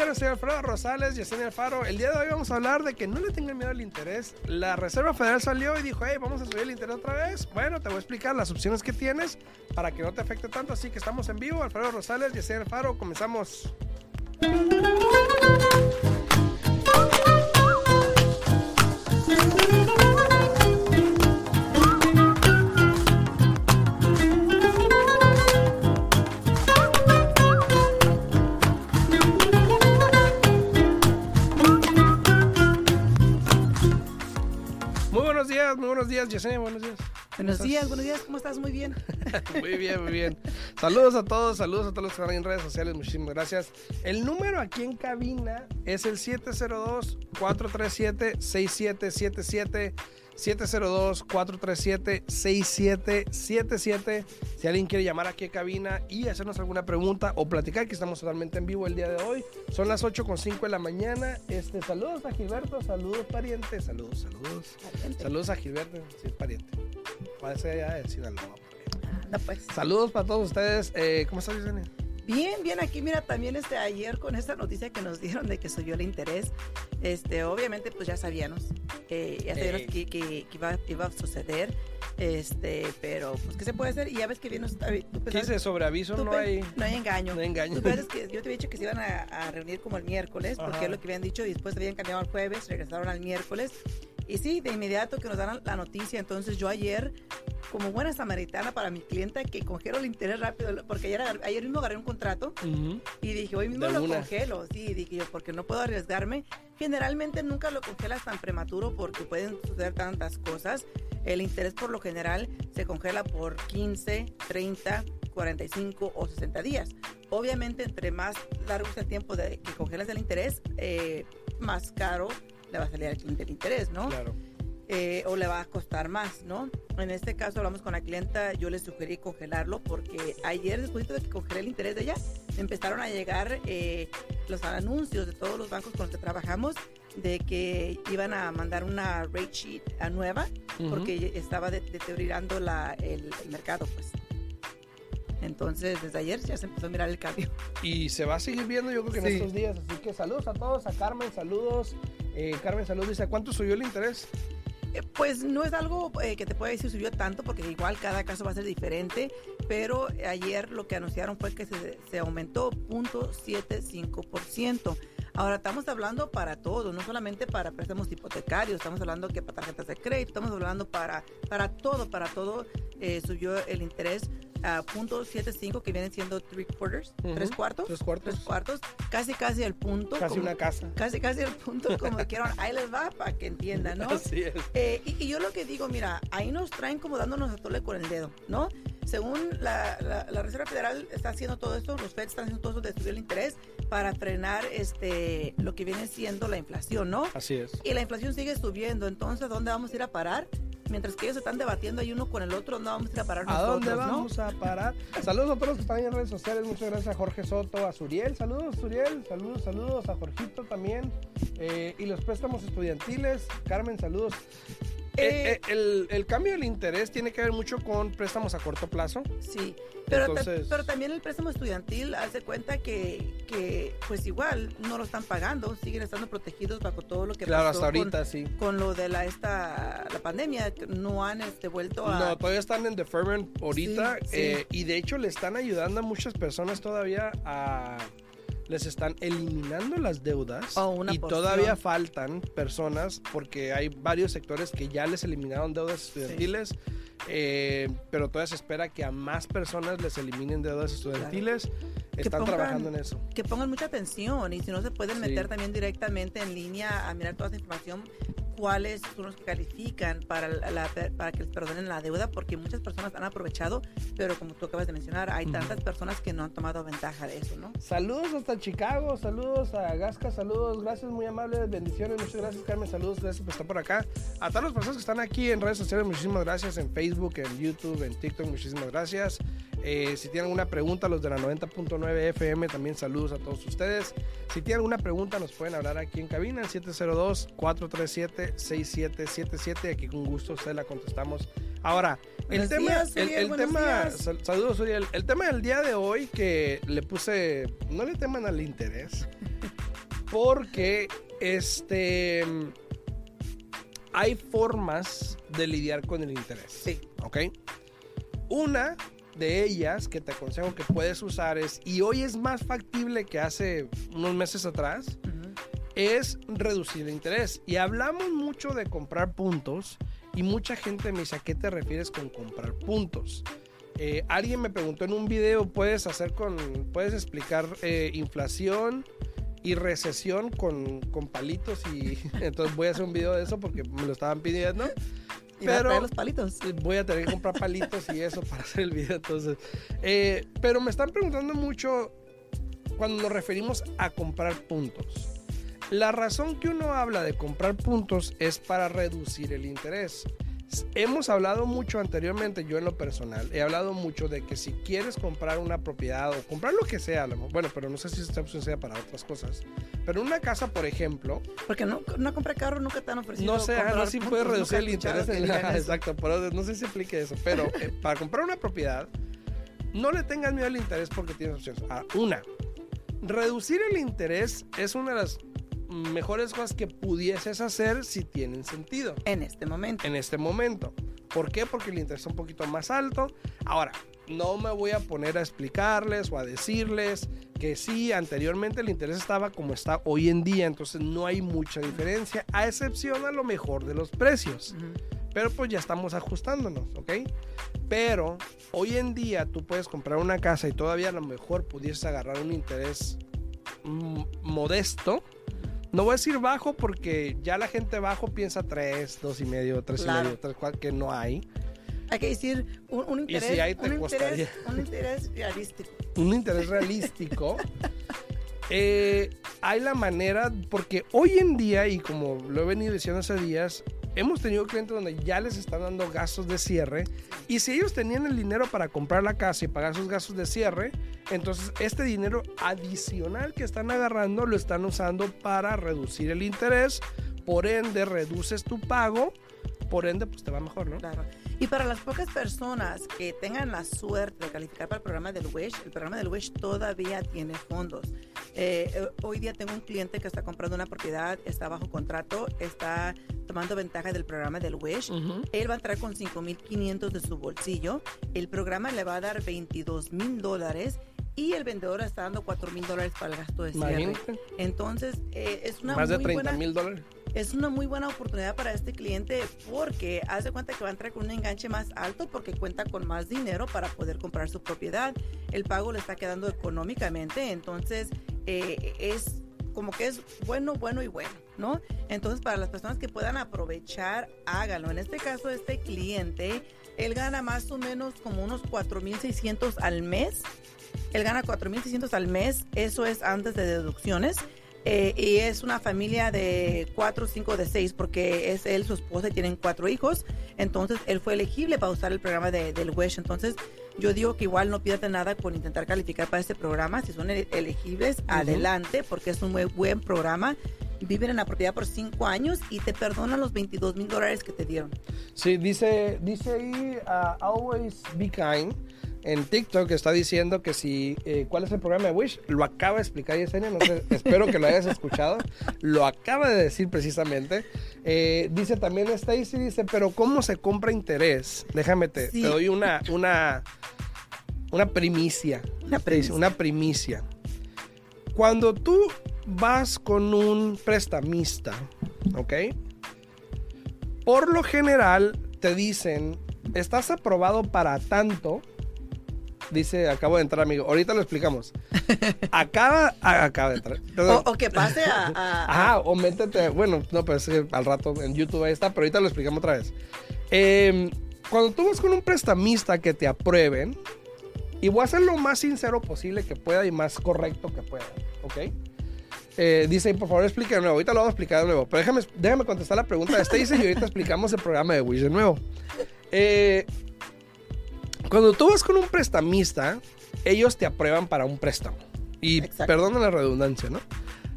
señores, soy Alfredo Rosales, Yesenia Alfaro. El día de hoy vamos a hablar de que no le tengan miedo al interés. La Reserva Federal salió y dijo, hey, vamos a subir el interés otra vez. Bueno, te voy a explicar las opciones que tienes para que no te afecte tanto. Así que estamos en vivo, Alfredo Rosales, Yesenia Alfaro, comenzamos. Buenos días, Yesenia, buenos días. Buenos días, buenos días, ¿cómo estás? Muy bien. Muy bien, muy bien. Saludos a todos, saludos a todos los que están en redes sociales, muchísimas gracias. El número aquí en cabina es el 702-437-6777. 702-437-6777. Si alguien quiere llamar aquí a cabina y hacernos alguna pregunta o platicar, que estamos totalmente en vivo el día de hoy. Son las 8.5 de la mañana. Este, saludos a Gilberto, saludos pariente, saludos, saludos. Pariente. Saludos a Gilberto, sí, pariente. Ser allá de Sinaloa. Anda pues. Saludos para todos ustedes. Eh, ¿Cómo estás, Yesenia? Bien, bien, aquí mira, también este ayer con esta noticia que nos dieron de que subió el interés, este, obviamente pues ya sabíamos, eh, ya sabíamos que, que- que iba, iba a suceder, este, pero pues ¿qué se puede hacer? Y ya ves que bien, ¿Qué dice? Sobre aviso tú no hay... no hay engaño. no hay engaño. Tú piensas que yo te había dicho que se iban a, a reunir como el miércoles, porque Ajá. es lo que habían dicho, y después habían cambiado al jueves, regresaron al miércoles. Y sí, de inmediato que nos dan la noticia, entonces yo ayer, como buena samaritana para mi clienta, que congelo el interés rápido, porque ayer, ayer mismo agarré un contrato Ujú. y dije, hoy mismo De lo una. congelo. Sí, dije yo, porque no puedo arriesgarme. Generalmente nunca lo congelas tan prematuro porque pueden suceder tantas cosas. El interés por lo general se congela por 15, 30, 45 o 60 días. Obviamente, entre más largo sea el tiempo de que congelas el interés, eh, más caro le va a salir al cliente el interés, ¿no? Claro. eh, o le va a costar más, ¿no? En este caso hablamos con la clienta, yo le sugerí congelarlo porque ayer después de que congelé el interés de ella, empezaron a llegar eh, los anuncios de todos los bancos con los que trabajamos de que iban a mandar una rate sheet a nueva Ujú. porque estaba de- deteriorando la, el, el mercado, pues. Entonces, desde ayer ya se empezó a mirar el cambio. Y se va a seguir viendo yo creo que en Sí. estos días. Así que saludos a todos. A Carmen, saludos. Eh, Carmen, saludos. Dice, ¿a cuánto subió el interés? Eh, Pues no es algo eh, que te pueda decir subió tanto, porque igual cada caso va a ser diferente, pero ayer lo que anunciaron fue que se, aumentó 0.75%. Ahora estamos hablando para todo, no solamente para préstamos hipotecarios, estamos hablando que para tarjetas de crédito, estamos hablando para, para todo, para todo subió el interés a 0.75 que vienen siendo three quarters, Ujú. tres cuartos, Tres cuartos. tres cuartos, casi casi el punto, Casi como- una casa. casi casi el punto como dijeron, ahí les va para que entiendan, ¿no? Así es. Eh, y, y yo lo que digo, mira, ahí nos traen como dándonos a tole con el dedo, ¿no? Según la, la- la Reserva Federal está haciendo todo esto, los Feds están haciendo todo esto de subir el interés para frenar este, lo que viene siendo la inflación, ¿no? Así es. Y la inflación sigue subiendo, entonces, ¿dónde vamos a ir a parar? Mientras que ellos se están debatiendo ahí uno con el otro, ¿dónde vamos a ir a parar ¿A nosotros, dónde no? vamos a parar? Saludos a todos los que están en redes sociales. Muchas gracias a Jorge Soto, a Suriel. Saludos, Suriel. Saludos, saludos a Jorgito también. Eh, y los préstamos estudiantiles. Carmen, saludos. Eh, Eh, eh, el, el cambio del interés tiene que ver mucho con préstamos a corto plazo. Sí, pero, ta- pero también el préstamo estudiantil hace cuenta que, que, pues igual no lo están pagando, siguen estando protegidos bajo todo lo que claro, pasó hasta con- ahorita sí. con lo de la esta la pandemia no han este, vuelto a No, todavía están en deferment ahorita Sí, sí. eh, y de hecho le están ayudando a muchas personas todavía a... Les están eliminando las deudas Oh, una y porción. todavía faltan personas porque hay varios sectores que ya les eliminaron deudas estudiantiles, eh, pero todavía se espera que a más personas les eliminen deudas estudiantiles. Están pongan- trabajando en eso. que pongan mucha atención y si no se pueden Sí. meter también directamente en línea a mirar toda esa información cuáles son los que califican para, la- para que les perdonen la deuda, porque muchas personas han aprovechado, pero como tú acabas de mencionar, hay tantas personas que no han tomado ventaja de eso, ¿no? Saludos hasta Chicago, saludos a Gasca, saludos, gracias, muy amables, bendiciones, muchas gracias Carmen, saludos, gracias por estar por acá. A todas las personas que están aquí en redes sociales, muchísimas gracias, en Facebook, en YouTube, en TikTok, muchísimas gracias. Eh, si tienen alguna pregunta, los de la 90.9 FM, también saludos a todos ustedes. Si tienen alguna pregunta, nos pueden hablar aquí en cabina, el 702-437-6777, aquí con gusto se la contestamos. Ahora, el tema, días, el, el tema, días. saludos Uriel, el tema del día de hoy que le puse, no le teman al interés, Porque este hay formas de lidiar con el interés. Sí. ¿Ok? Una de ellas que te aconsejo que puedes usar es, y hoy es más factible que hace unos meses atrás, es reducir el interés. Y hablamos mucho de comprar puntos y mucha gente me dice, ¿a qué te refieres con comprar puntos? Eh, alguien me preguntó en un video, ¿puedes hacer con, puedes explicar eh, inflación y recesión con, con palitos? Y entonces voy a hacer un video de eso porque me lo estaban pidiendo. Y Pero- traer los palitos. Voy a tener que comprar palitos y eso para hacer el video. Entonces, Eh, pero me están preguntando mucho cuando nos referimos a comprar puntos. La razón que uno habla de comprar puntos es para reducir el interés. Hemos hablado mucho anteriormente, yo en lo personal, he hablado mucho de que si quieres comprar una propiedad o comprar lo que sea, bueno, pero no sé si esta opción sea para otras cosas, pero una casa, por ejemplo, Porque no, no compra carro, nunca te han ofrecido. no sé, no sé si puede reducir el interés. en- exacto, pero no sé si aplique eso. Pero eh, para comprar una propiedad, no le tengas miedo al interés porque tienes opciones. Ah, una, reducir el interés es una de las mejores cosas que pudieses hacer si tienen sentido En este momento. en este momento. ¿Por qué? Porque el interés es un poquito más alto. Ahora, no me voy a poner a explicarles o a decirles que sí, anteriormente el interés estaba como está hoy en día, entonces no hay mucha diferencia, a excepción a lo mejor de los precios. Pero pues ya estamos ajustándonos, ¿ok? Pero hoy en día tú puedes comprar una casa y todavía a lo mejor pudieses agarrar un interés mm, modesto. No voy a decir bajo porque ya la gente bajo piensa 3, 2 y medio, 3 Claro. y medio, 3, 4, que no hay. Hay que decir un, un Y interés. si te un, interés un interés realístico. un interés realístico. eh, hay la manera, porque hoy en día, y como lo he venido diciendo hace días, hemos tenido clientes donde ya les están dando gastos de cierre. Y si ellos tenían el dinero para comprar la casa y pagar sus gastos de cierre, entonces este dinero adicional que están agarrando lo están usando para reducir el interés. Por ende, reduces tu pago. Por ende, pues te va mejor, ¿no? Claro. Y para las pocas personas que tengan la suerte de calificar para el programa del WISH, el programa del WISH todavía tiene fondos. Eh, eh, hoy día tengo un cliente que está comprando una propiedad, está bajo contrato, está tomando ventaja del programa del WISH. Él va a entrar con 5.500 de su bolsillo. El programa le va a dar 22 mil dólares y el vendedor está dando 4 mil dólares para el gasto de cierre. Imagínate, Entonces, eh, es una más de muy 30 buena mil dólares. Es una muy buena oportunidad para este cliente porque hace cuenta que va a entrar con un enganche más alto porque cuenta con más dinero para poder comprar su propiedad. El pago le está quedando económicamente, entonces eh, es como que es bueno, bueno y bueno, ¿no? Entonces para las personas que puedan aprovechar, háganlo. En este caso, este cliente, él gana más o menos como unos 4.600 al mes. Él gana 4.600 al mes, eso es antes de deducciones. Eh, y es una familia de cuatro, cinco, de seis, porque es él, su esposa y tienen cuatro hijos. Entonces, él fue elegible para usar el programa de, del WISH. Entonces, yo digo que igual no pierden nada con intentar calificar para este programa. Si son ele- elegibles, adelante, porque es un muy buen programa. Viven en la propiedad por cinco años y te perdonan los 22 mil dólares que te dieron. Sí, dice, dice ahí uh, Always Be Kind en TikTok está diciendo que si, eh, ¿cuál es el programa de Wish? Lo acaba de explicar Yesenia, no sé, espero que lo hayas escuchado. Lo acaba de decir precisamente. Eh, dice también Stacy, dice, pero ¿cómo se compra interés? Déjame, te, Sí. te doy una, una, una primicia. Una Stacy, primicia. Una primicia. Cuando tú vas con un prestamista, ¿ok? Por lo general te dicen, estás aprobado para tanto. Dice, acabo de entrar, amigo. Ahorita lo explicamos. Acaba, a- acaba de entrar. O, Perdón. o que pase a... a- Ajá, o métete, bueno, no, pero es que al rato en YouTube ahí está, pero ahorita lo explicamos otra vez. Eh, cuando tú vas con un prestamista que te aprueben, y voy a ser lo más sincero posible que pueda y más correcto que pueda, ¿ok? Eh, dice, por favor, explique de nuevo. Ahorita lo voy a explicar de nuevo. Pero déjame, déjame contestar la pregunta de Stacy y ahorita explicamos el programa de Wish de nuevo. Eh, cuando tú vas con un prestamista, ellos te aprueban para un préstamo. Y Exacto. perdona la redundancia, ¿no?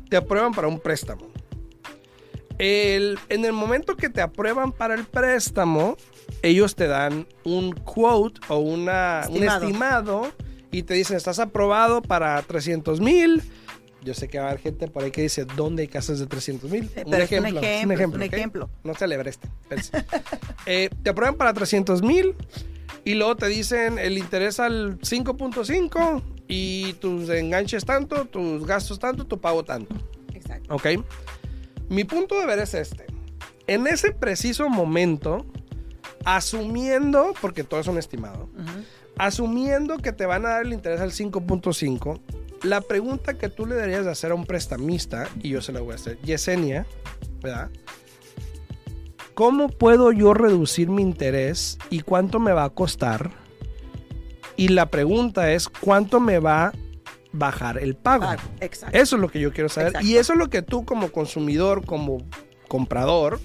Te aprueban para un préstamo. El- en el momento que te aprueban para el préstamo, ellos te dan un quote o una, un Estimado. y te dicen, estás aprobado para 300 mil, Yo sé que va a haber gente por ahí que dice, ¿dónde hay casas de 300 mil? Pero es un ejemplo, un ejemplo. No celebre este. espérense. Eh, te aprueban para 300 mil y luego te dicen el interés al 5.5 y tus enganches tanto, tus gastos tanto, tu pago tanto. Exacto. ¿Ok? Mi punto de ver es este. En ese preciso momento, asumiendo, porque todo es un estimado, asumiendo que te van a dar el interés al 5.5, la pregunta que tú le deberías de hacer a un prestamista, y yo se la voy a hacer, Yesenia, ¿verdad? ¿Cómo puedo yo reducir mi interés y cuánto me va a costar? Y la pregunta es, ¿cuánto me va a bajar el pago? Ah, exacto. Eso es lo que yo quiero saber. Exacto. Y eso es lo que tú como consumidor, como comprador,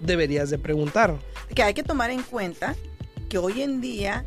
deberías de preguntar. que hay que tomar en cuenta que hoy en día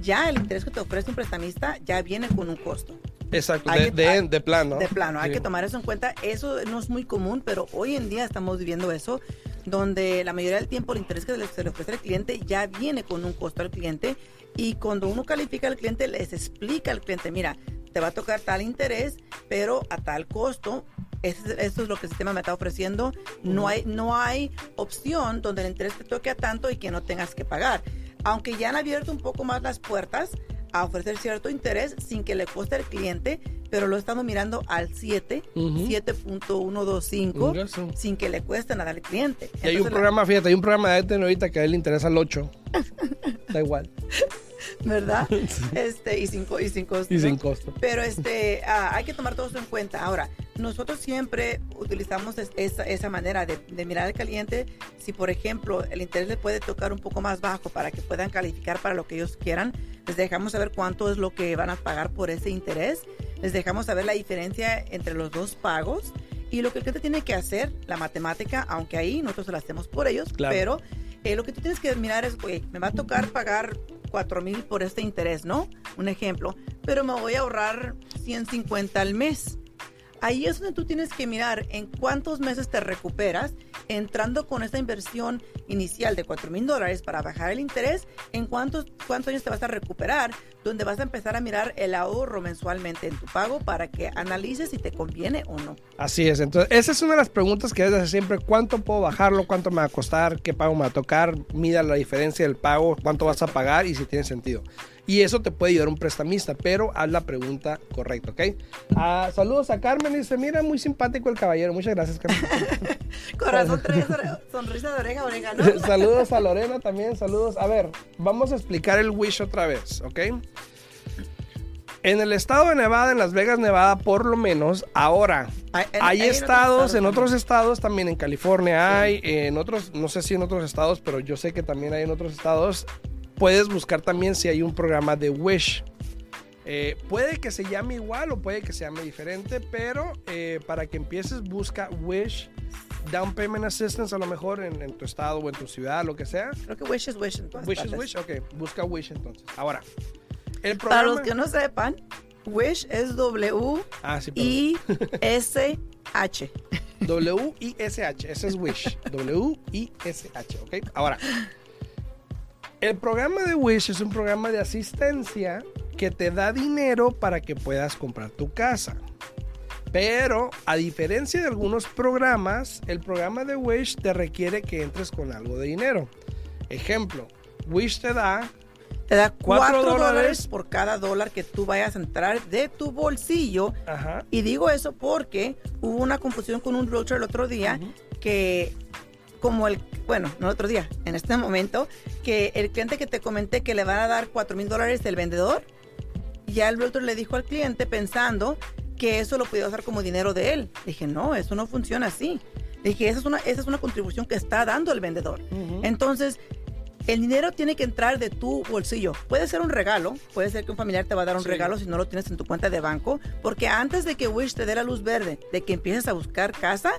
ya el interés que te ofrece un prestamista ya viene con un costo. Exacto, de, que- de- plano. De plano, hay Sí. que tomar eso en cuenta. Eso no es muy común, pero hoy en día estamos viviendo eso, donde la mayoría del tiempo el interés que se le ofrece al cliente ya viene con un costo al cliente y cuando uno califica al cliente les explica al cliente, mira, te va a tocar tal interés, pero a tal costo. Eso, eso es lo que el sistema me está ofreciendo. No hay, no hay opción donde el interés te toque a tanto y que no tengas que pagar. Aunque ya han abierto un poco más las puertas a ofrecer cierto interés sin que le cueste al cliente, pero lo estamos mirando al 7, Ujú. 7.125, Ya sé. sin que le cueste nada al cliente. Y hay un Entonces, la- programa, fíjate, hay un programa de Airtel ahorita que a él le interesa el 8. da igual. ¿verdad? Este, y sin, y sin costo. Y sin costo. Pero este, ah, hay que tomar todo eso en cuenta. Ahora, nosotros siempre utilizamos es- esa, esa manera de, de mirar al cliente. Si, por ejemplo, el interés le puede tocar un poco más bajo para que puedan calificar para lo que ellos quieran, les dejamos saber cuánto es lo que van a pagar por ese interés. Les dejamos saber la diferencia entre los dos pagos. Y lo que el cliente tiene que hacer, la matemática, aunque ahí nosotros lo hacemos por ellos, Claro. pero eh, lo que tú tienes que mirar es, oye, me va a tocar pagar 4 mil por este interés, ¿no? Un ejemplo, pero me voy a ahorrar 150 al mes. Ahí es donde tú tienes que mirar en cuántos meses te recuperas entrando con esta inversión inicial de 4 mil dólares para bajar el interés, en cuántos, cuántos años te vas a recuperar, donde vas a empezar a mirar el ahorro mensualmente en tu pago para que analices si te conviene o no. Así es. Entonces, esa es una de las preguntas que hacer siempre. ¿Cuánto puedo bajarlo? ¿Cuánto me va a costar? ¿Qué pago me va a tocar? Mida la diferencia del pago. ¿Cuánto vas a pagar? Y si tiene sentido. Y eso te puede ayudar un prestamista, pero haz la pregunta correcta, ¿ok? Ah, saludos a Carmen. Dice, mira, muy simpático el caballero. Muchas gracias, Carmen. Corazón sonrisa de oreja oreja, ¿no? saludos a Lorena también, saludos. A ver, vamos a explicar el Wish otra vez, ¿ok? En el estado de Nevada, en Las Vegas, Nevada, por lo menos, ahora Hay- en- hay estados, en otros estados también, en California hay, en otros, no sé si en otros estados, pero yo sé que también hay en otros estados. Puedes buscar también si hay un programa de Wish. Eh, puede que se llame igual o puede que se llame diferente, pero eh, para que empieces busca Wish Down Payment Assistance a lo mejor en, en tu estado o en tu ciudad, lo que sea. Creo que Wish is Wish en todas Wish is partes. Wish, ok, busca Wish entonces. Ahora, el Para programa... los que no sepan, Wish es W Ah. W-I-S-H, ese es Wish. W-I-S-H, ¿ok? Ahora, el programa de Wish es un programa de asistencia que te da dinero para que puedas comprar tu casa. Pero, a diferencia de algunos programas, el programa de Wish te requiere que entres con algo de dinero. Ejemplo, Wish te da Te da Cuatro 4 dólares. dólares por cada dólar que tú vayas a entrar de tu bolsillo. Ajá. Y digo eso porque hubo una confusión con un realtor el otro día que como el, bueno, no el otro día, en este momento, que el cliente que te comenté que le van a dar 4 mil dólares del vendedor, ya el realtor le dijo al cliente pensando que eso lo podía usar como dinero de él. Dije, no, eso no funciona así. Dije, esa es una, esa es una contribución que está dando el vendedor. Entonces, el dinero tiene que entrar de tu bolsillo. Puede ser un regalo, puede ser que un familiar te va a dar un Sí. regalo si no lo tienes en tu cuenta de banco, porque antes de que Wish te dé la luz verde, de que empieces a buscar casa,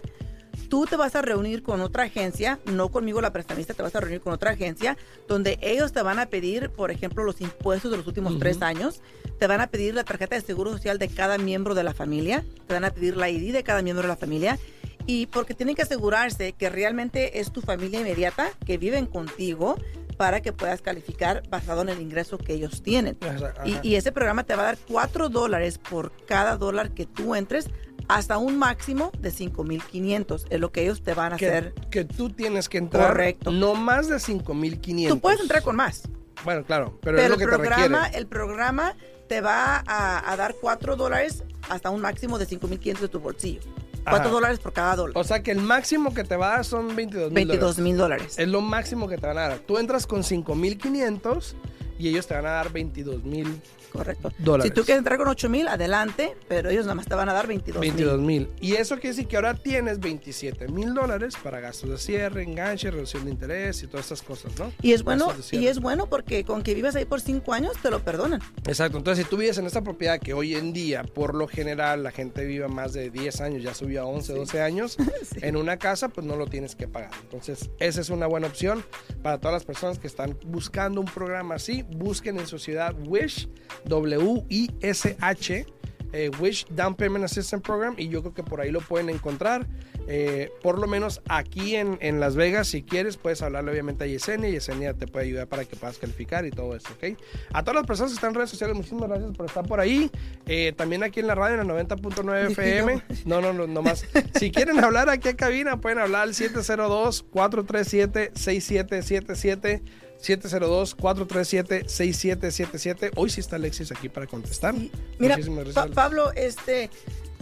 tú te vas a reunir con otra agencia, no conmigo la prestamista, te vas a reunir con otra agencia, donde ellos te van a pedir, por ejemplo, los impuestos de los últimos Ujú. tres años, te van a pedir la tarjeta de seguro social de cada miembro de la familia, te van a pedir la ID de cada miembro de la familia, y porque tienen que asegurarse que realmente es tu familia inmediata, que viven contigo, para que puedas calificar basado en el ingreso que ellos tienen. Ajá, Y, ajá. y ese programa te va a dar 4 dólares por cada dólar que tú entres hasta un máximo de 5.500. Es lo que ellos te van a que, hacer. que tú tienes que entrar Correcto. no más de 5500. Tú puedes entrar con más. Bueno, claro, pero, es Pero lo el que te programa, requiere. el programa te va a, a dar 4 dólares hasta un máximo de 5.500 de tu bolsillo. 4 Ajá. dólares por cada dólar. O sea que el máximo que te va a dar son 22 mil 22 mil dólares. Es lo máximo que te van a dar. Tú entras con 5500 y ellos te van a dar 22 mil Correcto. dólares. Si tú quieres entrar con 8 mil, adelante, pero ellos nada más te van a dar 22 mil. 22 mil. Y eso quiere decir que ahora tienes 27 mil dólares para gastos de cierre, enganche, reducción de interés y todas estas cosas, ¿no? Y es bueno, y es bueno porque con que vivas ahí por 5 años te lo perdonan. Exacto, entonces si tú vives en esta propiedad que hoy en día, por lo general, la gente vive más de 10 años, ya subió a 11, 12 años, Sí. en una casa, pues no lo tienes que pagar. Entonces, esa es una buena opción para todas las personas que están buscando un programa así. Busquen en su ciudad Wish, W-I-S-H, eh, Wish Down Payment Assistance Program, y yo creo que por ahí lo pueden encontrar. Eh, por lo menos aquí en, en Las Vegas, si quieres, puedes hablarle obviamente a Yesenia. Yesenia te puede ayudar para que puedas calificar y todo eso, ¿ok? A todas las personas que están en redes sociales, muchísimas gracias por estar por ahí. Eh, también aquí en la radio, en el 90.9 FM. No, no, no, no más. Si quieren hablar aquí a cabina, pueden hablar al 702-437-6777. 702-437-6777. Hoy sí está Alexis aquí para contestar. Y, mira, Pa-. Pablo, este,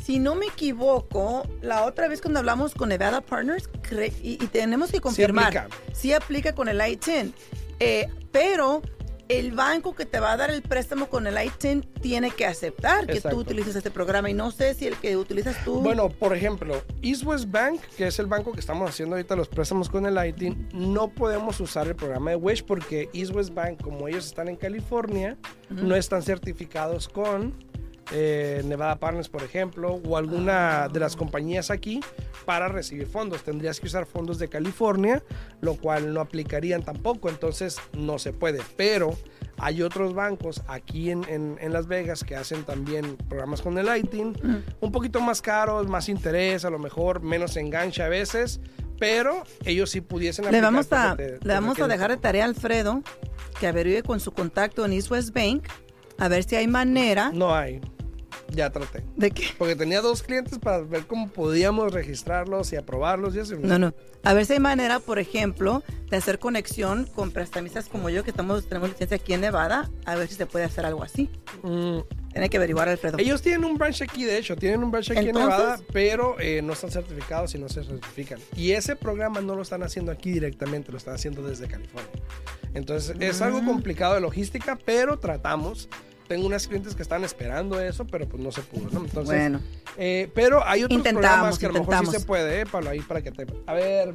si no me equivoco, la otra vez cuando hablamos con Nevada Partners, y, y tenemos que confirmar, aplica. sí aplica con el I-10, eh, pero el banco que te va a dar el préstamo con el I-10 tiene que aceptar que Exacto. tú utilices este programa y no sé si el que utilizas tú... Bueno, por ejemplo, East West Bank, que es el banco que estamos haciendo ahorita los préstamos con el ITIN, no podemos usar el programa de Wish porque East West Bank, como ellos están en California, no están certificados con eh, Nevada Partners, por ejemplo, o alguna de las compañías aquí para recibir fondos. Tendrías que usar fondos de California, lo cual no aplicarían tampoco, entonces no se puede. Pero hay otros bancos aquí en, en- en Las Vegas que hacen también programas con el ITIN, un poquito más caros, más interés, a lo mejor menos enganche a veces, pero ellos sí pudiesen le aplicar vamos a, te- le vamos a dejar de tarea a Alfredo que averigüe con su contacto en East West Bank a ver si hay manera No hay. Ya traté. de que... Porque tenía dos clientes para ver cómo podíamos registrarlos y aprobarlos y eso. No, no. A ver si hay manera, por ejemplo, de hacer conexión con prestamistas como yo, que estamos, tenemos licencia aquí en Nevada, a ver si se puede hacer algo así. Mm, Tiene que averiguar, Alfredo. ellos tienen un branch aquí, de hecho, tienen un branch aquí Entonces- en Nevada, pero eh, no están certificados y no se certifican. Y ese programa no lo están haciendo aquí directamente, lo están haciendo desde California. Entonces es algo Mm. complicado de logística, pero tratamos. Tengo unas clientes que están esperando eso, pero pues no se pudo, ¿no? Entonces, bueno, Eh, pero hay otros programas que a lo mejor sí se puede, eh, Pablo, ahí para que te... A ver,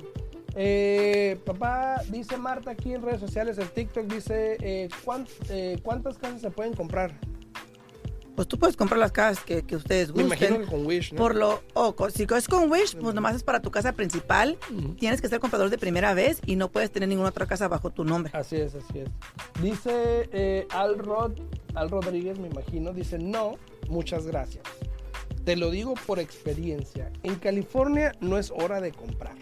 eh, papá, dice Marta aquí en redes sociales, en TikTok, dice, eh, ¿cuán- eh, ¿cuántas casas se pueden comprar? Pues tú puedes comprar las casas que, que ustedes Me imagino gusten. que con Wish, ¿no? Por lo, o si es con Wish, pues nomás es para tu casa principal. Tienes que ser comprador de primera vez y no puedes tener ninguna otra casa bajo tu nombre. Así es, así es. Dice eh, Al, Rod, Al Rodríguez, me imagino, dice, no, muchas gracias. Te lo digo por experiencia. En California no es hora de comprar.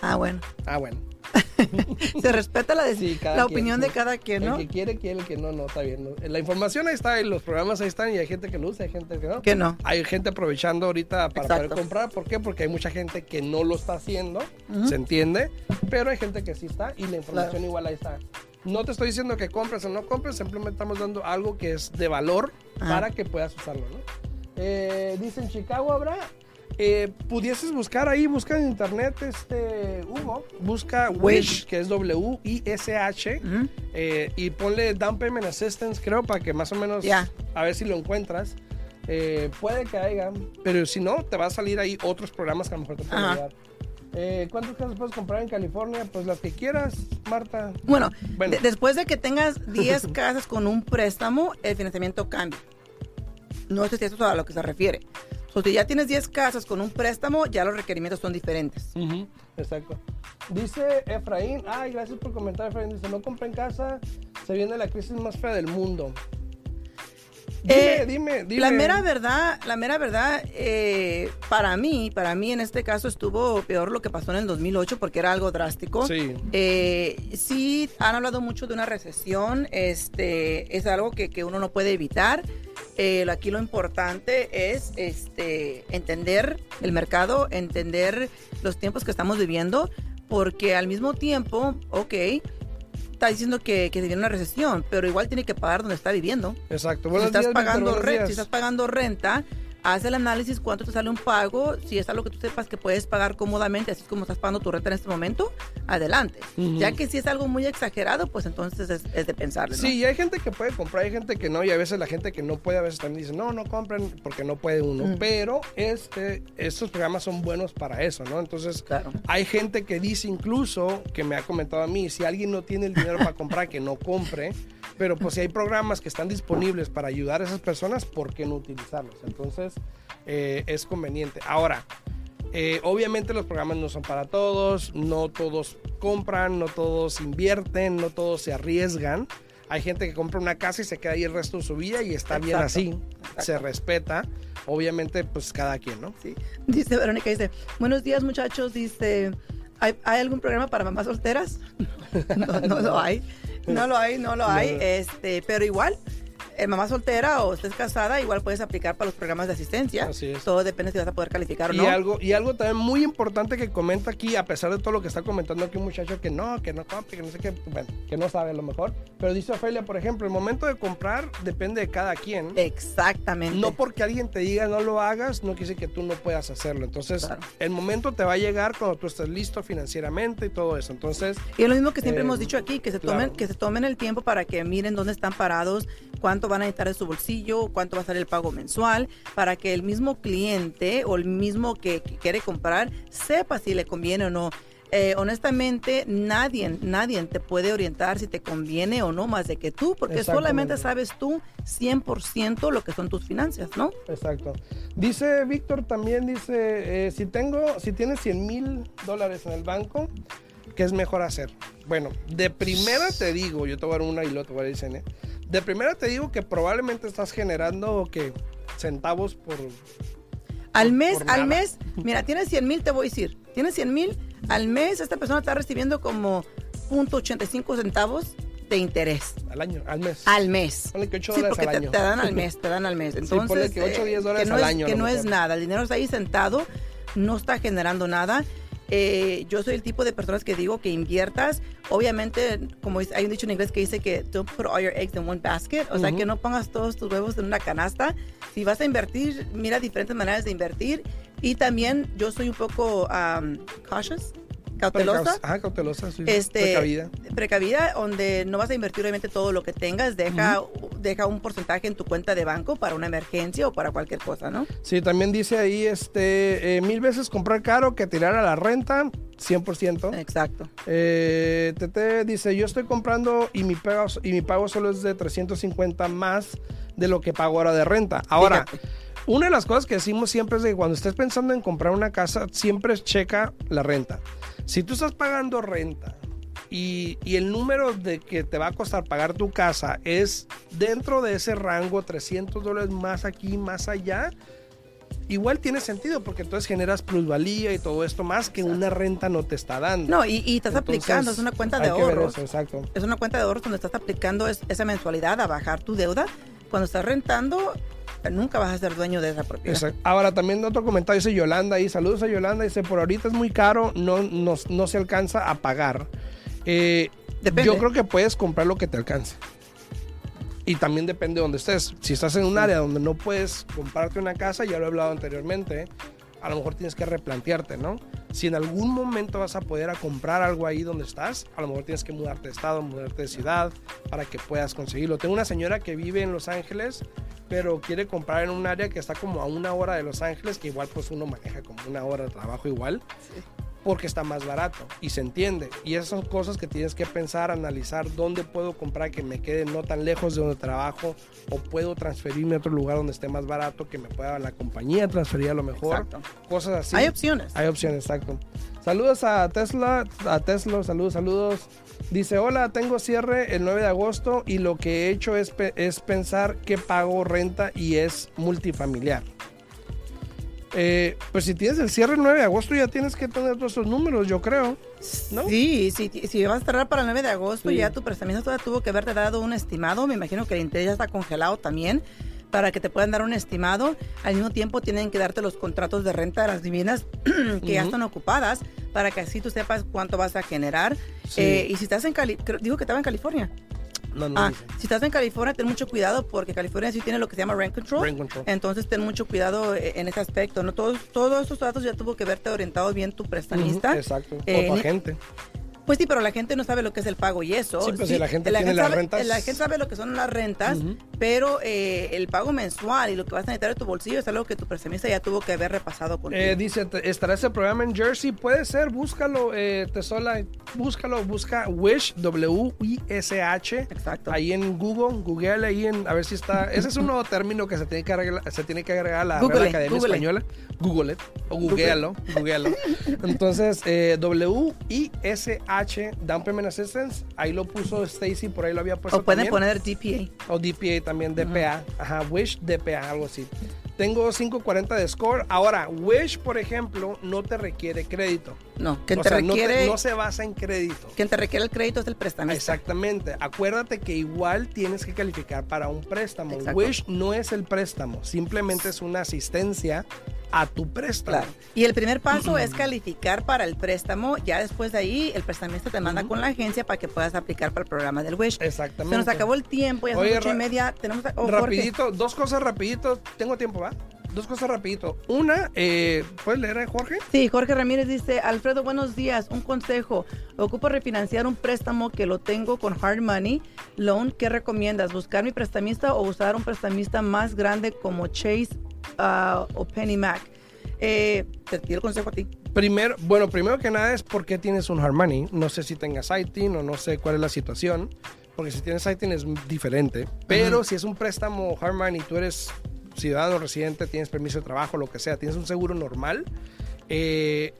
Ah, bueno. Ah, bueno. Se respeta la, Sí, la opinión de cada quien, El ¿no? que quiere, quiere, el que no, no, está bien. ¿no? La información ahí está, y los programas ahí están, y hay gente que lo usa, hay gente que no. Que no. Hay gente aprovechando ahorita para Exacto. poder comprar. ¿Por qué? Porque hay mucha gente que no lo está haciendo, se entiende, pero hay gente que sí está y la información Claro. igual ahí está. No te estoy diciendo que compres o no compres, simplemente estamos dando algo que es de valor para que puedas usarlo, ¿no? Eh, dice en Chicago habrá. Eh, pudieses buscar ahí, busca en internet, este, Hugo, busca Wish, que es W-I-S-H, Ujú. eh, y ponle Down Payment Assistance, creo, para que más o menos Ya. a ver si lo encuentras. Eh, puede que haya, pero si no, te va a salir ahí otros programas que a lo mejor te pueden ayudar. Eh, ¿Cuántas casas puedes comprar en California? Pues las que quieras, Marta. Bueno, Bueno. de- después de que tengas 10 casas con un préstamo, el financiamiento cambia. No sé si eso es a lo que se refiere. Si ya tienes 10 casas con un préstamo, ya los requerimientos son diferentes. Exacto. Dice Efraín, ay, gracias por comentar, Efraín. Dice, no compren casa, se viene la crisis más fea del mundo. Dime, Eh, dime, dime. La mera verdad, la mera verdad, eh, para mí, para mí en este caso estuvo peor lo que pasó en el 2008 porque era algo drástico. Sí. Eh, sí, han hablado mucho de una recesión, este, es algo que, que uno no puede evitar. Eh, aquí lo importante es este, entender el mercado, entender los tiempos que estamos viviendo, porque al mismo tiempo, ok, está diciendo que, que viene una recesión, pero igual tiene que pagar donde está viviendo. Exacto. Si estás, días, pagando renta, si estás pagando renta, haz el análisis cuánto te sale un pago. Si es algo que tú sepas que puedes pagar cómodamente, así como estás pagando tu renta en este momento, adelante. Ya que si es algo muy exagerado, pues entonces es, es de pensarle. ¿no? Sí, y hay gente que puede comprar, hay gente que no, y a veces la gente que no puede, a veces también dice, no, no compren porque no puede uno. Pero este, estos programas son buenos para eso, ¿no? Entonces, Claro. hay gente que dice incluso, que me ha comentado a mí, si alguien no tiene el dinero para comprar, que no compre. Pero pues si hay programas que están disponibles para ayudar a esas personas, ¿por qué no utilizarlos? Entonces, eh, es conveniente. Ahora, eh, obviamente los programas no son para todos, no todos compran, no todos invierten, no todos se arriesgan. Hay gente que compra una casa y se queda ahí el resto de su vida y está bien así, exacto. se respeta. Obviamente, pues cada quien, ¿no? Sí. Dice Verónica, dice, buenos días muchachos, dice, ¿hay, hay algún programa para mamás solteras? no, no lo hay, no lo hay, no lo hay, No. este, pero igual, eh, mamá soltera o estés casada, igual puedes aplicar para los programas de asistencia. Así es. Todo depende si vas a poder calificar o Y no. algo, y algo también muy importante que comenta aquí, a pesar de todo lo que está comentando aquí un muchacho que no, que no compre, que no sé qué, bueno, que no sabe a lo mejor. Pero dice Ofelia, por ejemplo, el momento de comprar depende de cada quien. Exactamente. No porque alguien te diga no lo hagas, no quiere decir que tú no puedas hacerlo. Entonces, Claro. el momento te va a llegar cuando tú estés listo financieramente y todo eso. Entonces, Y es lo mismo que siempre Eh, hemos dicho aquí, que se, claro. tomen, que se tomen el tiempo para que miren dónde están parados, cuánto van a necesitar de su bolsillo, cuánto va a ser el pago mensual, para que el mismo cliente o el mismo que, que quiere comprar sepa si le conviene o no. Eh, honestamente, nadie, nadie te puede orientar si te conviene o no más de que tú, porque solamente sabes tú 100% lo que son tus finanzas, ¿no? exacto. Dice Víctor también, dice, eh, si tengo, si tienes 100 mil dólares en el banco, ¿qué es mejor hacer? Bueno, de primera te digo, yo te voy a dar una y luego te voy a decir, ¿eh? De primera te digo que probablemente estás generando que centavos por Al mes, al mes, mira, tienes 100 mil, te voy a decir, tienes 100 mil, al mes esta persona está recibiendo como .85 centavos de interés al año, al mes. al mes. Ponle que 8 Sí, dólares porque al te, año. te dan al mes, te dan al mes. Entonces, ponle que ocho o eh, diez dólares que no al es- año, Que no es nada, el dinero está ahí sentado, no está generando nada. Eh, yo soy el tipo de personas que digo que inviertas. Obviamente, como hay un dicho en inglés que dice que don't put all your eggs in one basket, o sea, Ujú. que no pongas todos tus huevos en una canasta. Si vas a invertir, mira diferentes maneras de invertir. Y también yo soy un poco um, cautious, cautelosa. Ah, cautelosa, sí. Este, Precavida. precavida, donde no vas a invertir obviamente todo lo que tengas, deja, deja un porcentaje en tu cuenta de banco para una emergencia o para cualquier cosa, ¿no? Sí, también dice ahí, este, eh, mil veces comprar caro que tirar a la renta, 100%. Exacto. Eh, Tete dice, yo estoy comprando y mi, pago, y mi pago solo es de 350 más de lo que pago ahora de renta. Ahora, Fíjate. una de las cosas que decimos siempre es que cuando estés pensando en comprar una casa, siempre checa la renta. Si tú estás pagando renta y, y el número de que te va a costar pagar tu casa es dentro de ese rango, 300 dólares más aquí, más allá, igual tiene sentido porque entonces generas plusvalía y todo esto más que una renta no te está dando. No, y, y estás Entonces, aplicando, es una cuenta de ahorros. eso, exacto. Es una cuenta de ahorros donde estás aplicando es- esa mensualidad a bajar tu deuda. Cuando estás rentando, nunca vas a ser dueño de esa propiedad. Exacto. Ahora también otro comentario dice Yolanda ahí, saludos a Yolanda, dice por ahorita es muy caro, no, no, no se alcanza a pagar. Eh, yo creo que puedes comprar lo que te alcance. Y también depende de donde estés. Si estás en un área donde no puedes comprarte una casa, ya lo he hablado anteriormente, a lo mejor tienes que replantearte, ¿no? Si en algún momento vas a poder a comprar algo ahí donde estás, a lo mejor tienes que mudarte de estado, mudarte de ciudad para que puedas conseguirlo. Tengo una señora que vive en Los Ángeles, pero quiere comprar en un área que está como a una hora de Los Ángeles, que igual pues uno maneja como una hora de trabajo igual. porque está más barato y se entiende. Y esas son cosas que tienes que pensar, analizar dónde puedo comprar que me quede no tan lejos de donde trabajo o puedo transferirme a otro lugar donde esté más barato, que me pueda la compañía transferir a lo mejor. Exacto. Cosas así. Hay opciones. Hay opciones, exacto. Saludos a Tesla, a Tesla, saludos, saludos. Dice, hola, tengo cierre el 9 de agosto y lo que he hecho es, pe- es pensar que pago renta y es multifamiliar. Eh, pues si tienes el cierre el 9 de agosto ya tienes que tener todos esos números, yo creo. ¿No? Sí, sí, si vas a cerrar para el 9 de agosto, Sí. ya tu prestamista todavía tuvo que haberte dado un estimado. Me imagino que el interés ya está congelado también para que te puedan dar un estimado. Al mismo tiempo tienen que darte los contratos de renta de las divinas que ya están ocupadas para que así tú sepas cuánto vas a generar. Sí. Eh, y si estás en Cali, digo que estaba en California. No, no Ah, si estás en California, ten mucho cuidado porque California sí tiene lo que se llama rent control. Rent control. Entonces ten mucho cuidado eh, en ese aspecto. No todos, todos estos datos ya tuvo que verte orientado bien tu prestamista. Exacto. Eh, o tu ni- agente. Pues sí, pero la gente no sabe lo que es el pago y eso. Sí, pues si la gente tiene las sabe, rentas- La gente sabe lo que son las rentas, pero eh, el pago mensual y lo que vas a necesitar de tu bolsillo es algo que tu prestamista ya tuvo que haber repasado contigo. Eh, dice, "Te- ¿estará ese programa en Jersey? Puede ser, búscalo, eh, Tesola, búscalo, busca Wish, W-I-S-H. Exacto. Ahí en Google, Google ahí en, a ver si está. Ese es un nuevo término que se tiene que agregar, se tiene que agregar a la Real Google, Academia Google. Española. Google it, o googlealo, googlealo. Entonces, eh, W-I-S-H, Down Payment Assistance, ahí lo puso Stacy, por ahí lo había puesto o pueden también. poner DPA. O DPA también, DPA. Ajá, Wish DPA, algo así. Tengo 540 de score. Ahora, Wish, por ejemplo, no te requiere crédito. No, quien o te sea, no te- requiere, no, se basa en crédito. quien te requiere el crédito es el prestamista. Exactamente. Acuérdate que igual tienes que calificar para un préstamo. Exacto. Wish no es el préstamo, simplemente es una asistencia a tu préstamo. Claro. Y el primer paso es calificar para el préstamo. Ya después de ahí, el prestamista te manda con la agencia para que puedas aplicar para el programa del Wish. Exactamente. Se nos acabó el tiempo, ya son ocho y media. Tenemos a- oh, Jorge. rapidito, dos cosas rapidito. Tengo tiempo, ¿va? Dos cosas rapidito. Una, eh, ¿puedes leer, eh, Jorge? Sí, Jorge Ramírez dice, Alfredo, buenos días, un consejo. Ocupo refinanciar un préstamo que lo tengo con Hard Money Loan. ¿Qué recomiendas? ¿Buscar mi prestamista o usar un prestamista más grande como Chase ah, o Penny Mac? Eh, te pido el consejo a ti. Primero, bueno, primero que nada es por qué tienes un hard money. No sé si tengas ITIN o no sé cuál es la situación. Porque si tienes ITIN es diferente. Pero si es un préstamo hard money, tú eres ciudadano residente, tienes permiso de trabajo, lo que sea, tienes un seguro normal, eh,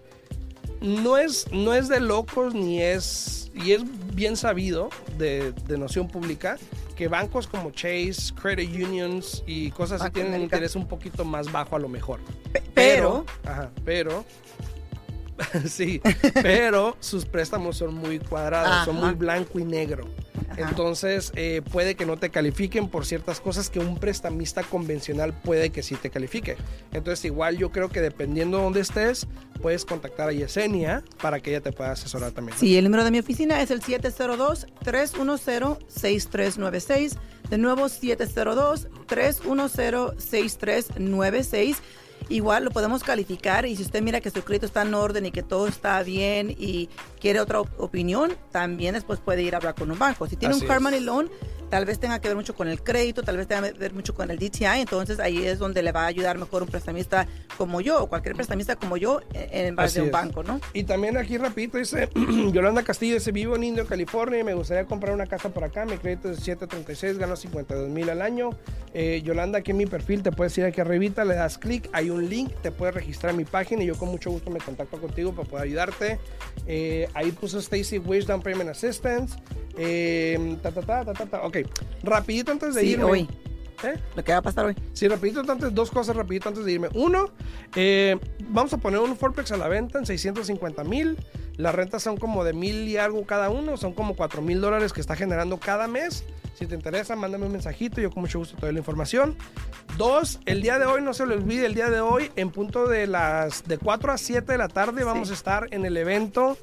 no, es, no es de locos ni es... Y es bien sabido de, de noción pública que bancos como Chase, Credit Unions y cosas así tienen un interés un poquito más bajo a lo mejor. Pe- pero, Ajá, pero. sí, pero sus préstamos son muy cuadrados, son muy blanco y negro. Ajá. Entonces, eh, puede que no te califiquen por ciertas cosas que un prestamista convencional puede que sí te califique. Entonces, igual yo creo que dependiendo de dónde estés, puedes contactar a Yesenia para que ella te pueda asesorar también. ¿no? sí, el número de mi oficina es el 702-310-6396. De nuevo, 702-310-6396. Igual lo podemos calificar y si usted mira que su crédito está en orden y que todo está bien y quiere otra op- opinión, también después puede ir a hablar con un banco. Si tiene Así un money loan, tal vez tenga que ver mucho con el crédito, tal vez tenga que ver mucho con el DTI, entonces ahí es donde le va a ayudar mejor un prestamista como yo o cualquier prestamista como yo en en base Así de un es. banco, ¿no? Y también aquí rapidito dice Yolanda Castillo, dice vivo en Indio, California y me gustaría comprar una casa por acá. Mi crédito es 736, gano 52 mil al año. Eh, Yolanda, aquí en mi perfil te puedes ir aquí arribita, le das clic, hay un link, te puedes registrar en mi página y yo con mucho gusto me contacto contigo para poder ayudarte. Eh, ahí puso Stacy Wish Down Payment Assistance. Eh, ta, ta, ta, ta, ta, ta. Ok, rapidito antes de Sí, irme. hoy. ¿Eh? Lo que va a pasar hoy. Sí, rapidito antes, dos cosas rapidito antes de irme. Uno, eh, vamos a poner un Forplex a la venta en 650 mil. Las rentas son como de mil y algo cada uno, son como 4 mil dólares que está generando cada mes. Si te interesa, mándame un mensajito, yo con mucho gusto te doy la información. Dos, el día de hoy, no se le olvide, el día de hoy, en punto de las de 4 a 7 de la tarde, vamos a estar en el evento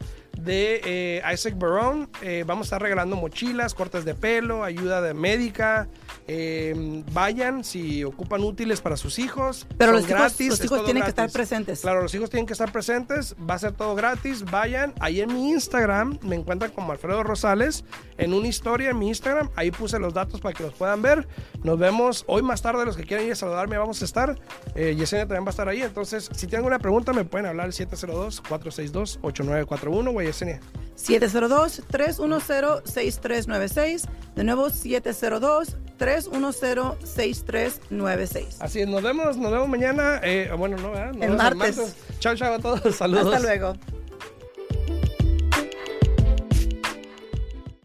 de eh, Isaac Barón. Eh, vamos a estar regalando mochilas, cortes de pelo, ayuda de médica. Eh, vayan si ocupan útiles para sus hijos. Pero los hijos, gratis, los hijos tienen que estar presentes. Claro, los hijos tienen que estar presentes, va a ser todo gratis, vayan, ahí en mi Instagram me encuentran como Alfredo Rosales, en una historia en mi Instagram. Ahí puse los datos para que los puedan ver. Nos vemos hoy más tarde. Los que quieran ir a saludarme, vamos a estar. Eh, Yesenia también va a estar ahí. Entonces, si tienen alguna pregunta, me pueden hablar al 702-462-8941, güey, Yesenia. 702-310-6396. De nuevo, 702-310-6396. Así es, nos vemos, nos vemos mañana. Eh, bueno, no, ¿verdad? Nos El vemos martes. Chao, chao a todos. Saludos. Hasta luego.